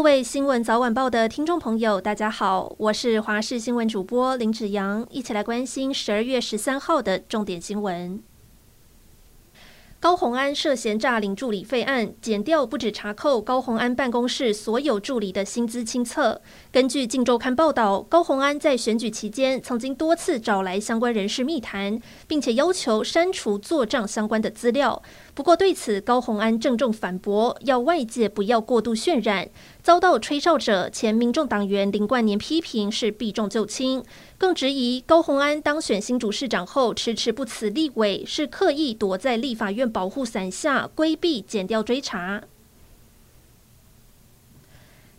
各位新闻早晚报的听众朋友，大家好，我是华视新闻主播林子阳，一起来关心十二月十三号的重点新闻。高虹安涉嫌诈领助理费案，检调不止查扣高虹安办公室所有助理的薪资清册。根据《镜周刊》报道，高虹安在选举期间曾经多次找来相关人士密谈，并且要求删除做账相关的资料。不过对此，高虹安郑重反驳，要外界不要过度渲染。遭到吹哨者前民众党员林冠年批评是避重就轻，更质疑高虹安当选新竹市长后迟迟不辞立委，是刻意躲在立法院保护伞下规避检调追查。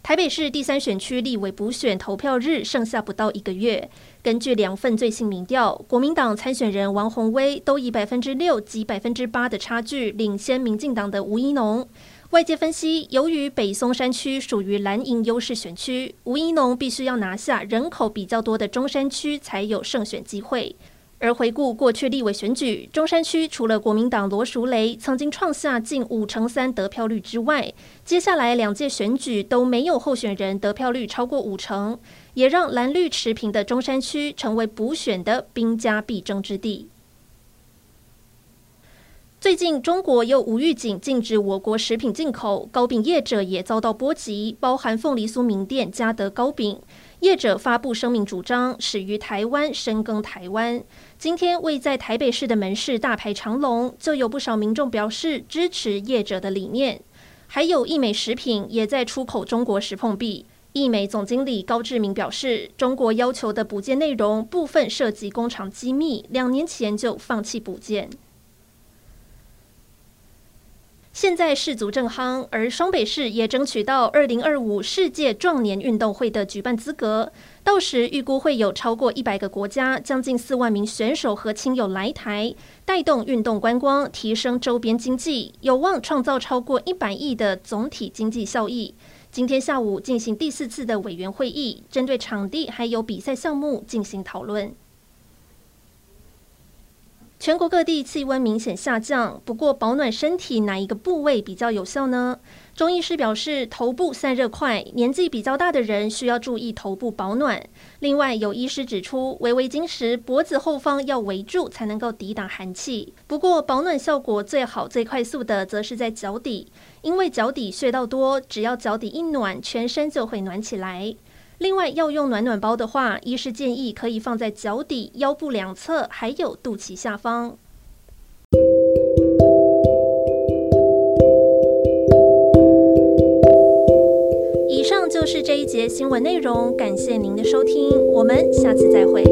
台北市第三选区立委补选投票日剩下不到一个月，根据两份最新民调，国民党参选人王鸿薇都以百分之六及百分之八的差距领先民进党的吴怡农。外界分析，由于北松山区属于蓝营优势选区，吴怡农必须要拿下人口比较多的中山区才有胜选机会。而回顾过去立委选举，中山区除了国民党罗淑蕾曾经创下近五成三得票率之外，接下来两届选举都没有候选人得票率超过五成，也让蓝绿持平的中山区成为补选的兵家必争之地。最近，中国又无预警禁止我国食品进口，糕饼业者也遭到波及，包含凤梨酥名店嘉德糕饼业者发布声明，主张始于台湾，深耕台湾。今天，位在台北市的门市大排长龙，就有不少民众表示支持业者的理念。还有义美食品也在出口中国时碰壁，义美总经理高志明表示，中国要求的补件内容部分涉及工厂机密，两年前就放弃补件。现在世足正夯，而双北市也争取到二零二五世界壮年运动会的举办资格。到时预估会有超过一百个国家，将近四万名选手和亲友来台，带动运动观光，提升周边经济，有望创造超过一百亿的总体经济效益。今天下午进行第四次的委员会议，针对场地还有比赛项目进行讨论。全国各地气温明显下降，不过保暖身体哪一个部位比较有效呢？中医师表示，头部散热快，年纪比较大的人需要注意头部保暖。另外，有医师指出，围围巾时脖子后方要围住，才能够抵挡寒气。不过，保暖效果最好、最快速的，则是在脚底，因为脚底穴道多，只要脚底一暖，全身就会暖起来。另外，要用暖暖包的话，医师建议可以放在脚底、腰部两侧，还有肚脐下方。以上就是这一节新闻内容，感谢您的收听，我们下次再会。